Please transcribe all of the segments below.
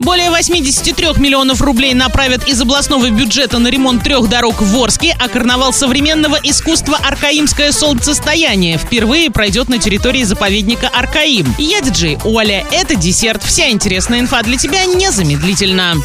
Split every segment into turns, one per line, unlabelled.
Более 83 миллионов рублей направят из областного бюджета на ремонт трех дорог в Орске, а карнавал современного искусства «Аркаимское солнцестояние» впервые пройдет на территории заповедника Аркаим. Я диджей Оля, это десерт. Вся интересная инфа для тебя незамедлительно.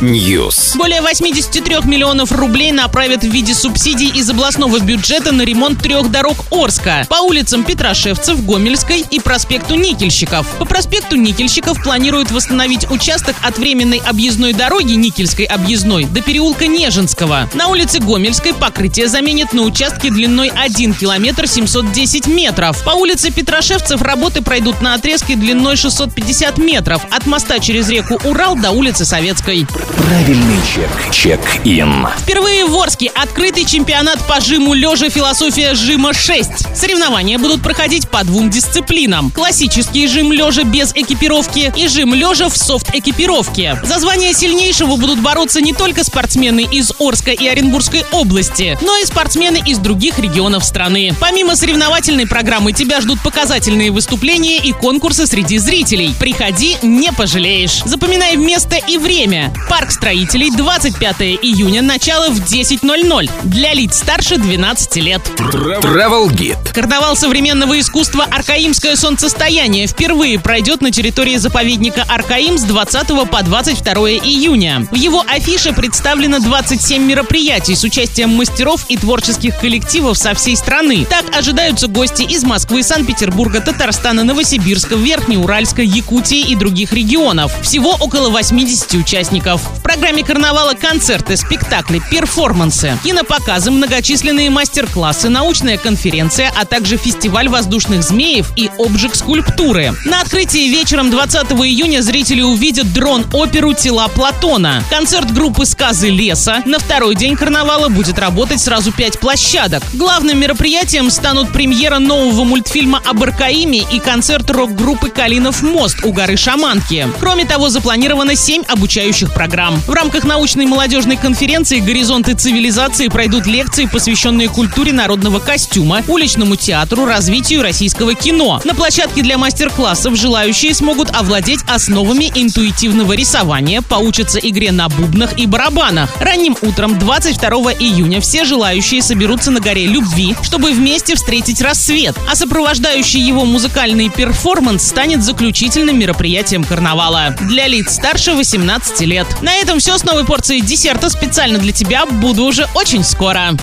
News.
Более 83 миллионов рублей направят в виде субсидий из областного бюджета на ремонт трех дорог Орска по улицам Петрошевцев, Гомельской и проспекту Никельщиков. По проспекту Никельщиков планируют восстановить участок от временной объездной дороги Никельской объездной до переулка Нежинского. На улице Гомельской покрытие заменят на участке длиной 1 километр 710 метров. По улице Петрошевцев работы пройдут на отрезке длиной 650 метров от моста через реку Урал до улицы Советской.
Правильный чек. Чек-ин.
Впервые в Орске открытый чемпионат по жиму лежа «Философия жима 6». Соревнования будут проходить по двум дисциплинам. Классический жим лежа без экипировки и жим лежа в софт-экипировке. За звание сильнейшего будут бороться не только спортсмены из Орска и Оренбургской области, но и спортсмены из других регионов страны. Помимо соревновательной программы тебя ждут показательные выступления и конкурсы среди зрителей. Приходи, не пожалеешь. Запоминай место и время. Парк строителей 25 июня, начало в 10.00. Для лиц старше 12 лет.
Travel Guide.
Карнавал современного искусства «Аркаимское солнцестояние» впервые пройдет на территории заповедника Аркаим с 20 по 22 июня. В его афише представлено 27 мероприятий с участием мастеров и творческих коллективов со всей страны. Так ожидаются гости из Москвы, Санкт-Петербурга, Татарстана, Новосибирска, Верхнеуральска, Якутии и других регионов. Всего около 80 участников. В программе карнавала концерты, спектакли, перформансы, кинопоказы, многочисленные мастер-классы, научная конференция, а также фестиваль воздушных змеев и обжиг-скульптуры. На открытии вечером 20 июня зрители увидят дрон-оперу «Тела Платона». Концерт группы «Сказы леса». На второй день карнавала будет работать сразу пять площадок. Главным мероприятием станут премьера нового мультфильма об Аркаиме и концерт рок-группы «Калинов мост» у горы Шаманки. Кроме того, запланировано семь обучающих программ. В рамках научной молодежной конференции «Горизонты цивилизации» пройдут лекции, посвященные культуре народного костюма, уличному театру, развитию российского кино. На площадке для мастер-классов желающие смогут овладеть основами интуитивного рисования, поучатся игре на бубнах и барабанах. Ранним утром 22 июня все желающие соберутся на горе Любви, чтобы вместе встретить рассвет, а сопровождающий его музыкальный перформанс станет заключительным мероприятием карнавала для лиц старше 18 лет. На этом все с новой порцией десерта специально для тебя. Буду уже очень скоро.